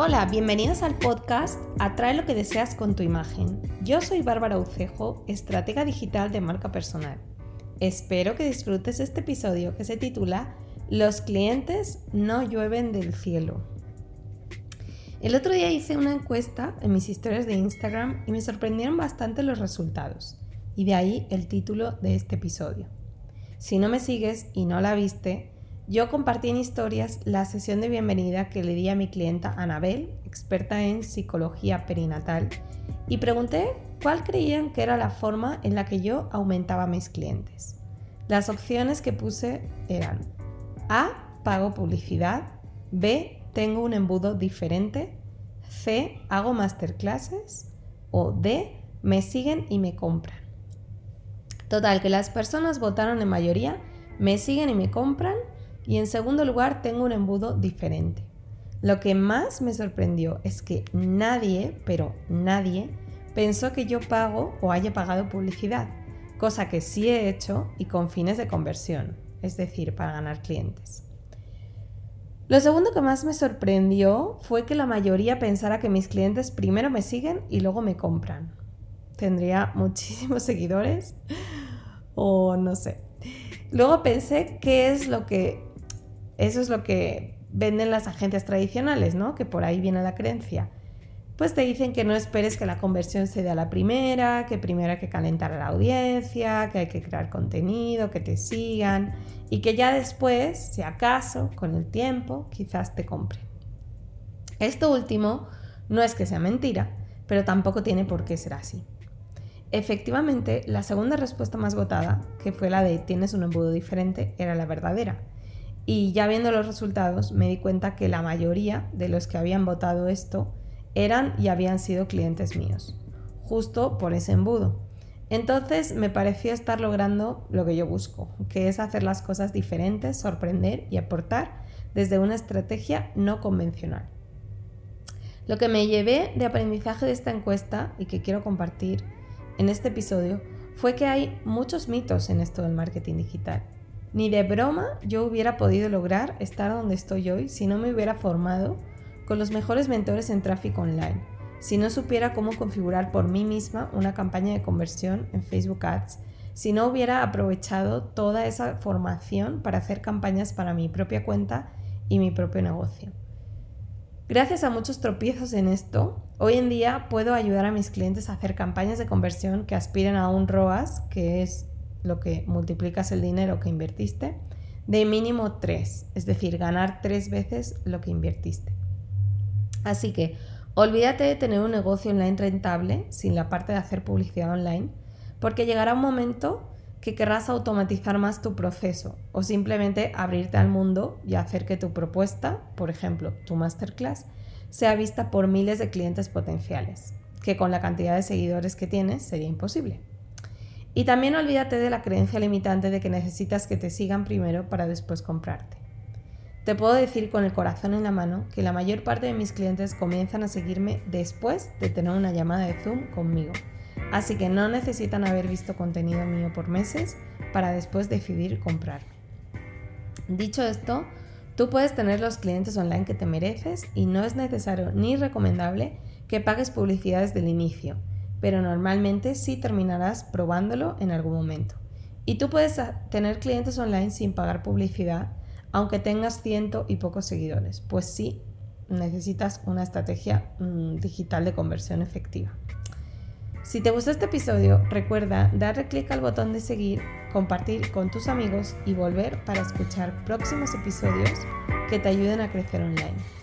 Hola, bienvenidos al podcast Atrae lo que deseas con tu imagen. Yo soy Bárbara Ucejo, estratega digital de marca personal. Espero que disfrutes este episodio que se titula Los clientes no llueven del cielo. El otro día hice una encuesta en mis historias de Instagram y me sorprendieron bastante los resultados, y de ahí el título de este episodio. Si no me sigues y no la viste, yo compartí en historias la sesión de bienvenida que le di a mi clienta Anabel, experta en psicología perinatal, y pregunté cuál creían que era la forma en la que yo aumentaba a mis clientes. Las opciones que puse eran A. Pago publicidad. B. Tengo un embudo diferente. C. Hago masterclasses. O D. Me siguen y me compran. Total, que las personas votaron en mayoría, me siguen y me compran y en segundo lugar, tengo un embudo diferente. Lo que más me sorprendió es que nadie, pero nadie, pensó que yo pago o haya pagado publicidad, cosa que sí he hecho y con fines de conversión, es decir, para ganar clientes. Lo segundo que más me sorprendió fue que la mayoría pensara que mis clientes primero me siguen y luego me compran. Tendría muchísimos seguidores o no sé. Luego pensé qué es lo que eso es lo que venden las agencias tradicionales, ¿no? Que por ahí viene la creencia. Pues te dicen que no esperes que la conversión se dé a la primera, que primero hay que calentar a la audiencia, que hay que crear contenido, que te sigan y que ya después, si acaso, con el tiempo, quizás te compren. Esto último no es que sea mentira, pero tampoco tiene por qué ser así. Efectivamente, la segunda respuesta más votada, que fue la de tienes un embudo diferente, era la verdadera y ya viendo los resultados me di cuenta que la mayoría de los que habían votado esto eran y habían sido clientes míos, justo por ese embudo. Entonces me pareció estar logrando lo que yo busco, que es hacer las cosas diferentes, sorprender y aportar desde una estrategia no convencional. Lo que me llevé de aprendizaje de esta encuesta y que quiero compartir en este episodio fue que hay muchos mitos en esto del marketing digital ni de broma yo hubiera podido lograr estar donde estoy hoy si no me hubiera formado con los mejores mentores en tráfico online, si no supiera cómo configurar por mí misma una campaña de conversión en Facebook Ads, si no hubiera aprovechado toda esa formación para hacer campañas para mi propia cuenta y mi propio negocio. Gracias a muchos tropiezos en esto, hoy en día puedo ayudar a mis clientes a hacer campañas de conversión que aspiren a un ROAS, que es lo que multiplicas el dinero que invertiste, de mínimo 3, es decir, ganar tres veces lo que invertiste. Así que olvídate de tener un negocio online rentable sin la parte de hacer publicidad online, porque llegará un momento que querrás automatizar más tu proceso o simplemente abrirte al mundo y hacer que tu propuesta, por ejemplo, tu masterclass, sea vista por miles de clientes potenciales, que con la cantidad de seguidores que tienes sería imposible. Y también olvídate de la creencia limitante de que necesitas que te sigan primero para después comprarte. Te puedo decir con el corazón en la mano que la mayor parte de mis clientes comienzan a seguirme después de tener una llamada de Zoom conmigo. Así que no necesitan haber visto contenido mío por meses para después decidir comprarme. Dicho esto, tú puedes tener los clientes online que te mereces y no es necesario ni recomendable que pagues publicidad desde el inicio pero normalmente sí terminarás probándolo en algún momento. Y tú puedes tener clientes online sin pagar publicidad, aunque tengas ciento y pocos seguidores, pues sí necesitas una estrategia mm, digital de conversión efectiva. Si te gustó este episodio, recuerda darle clic al botón de seguir, compartir con tus amigos y volver para escuchar próximos episodios que te ayuden a crecer online.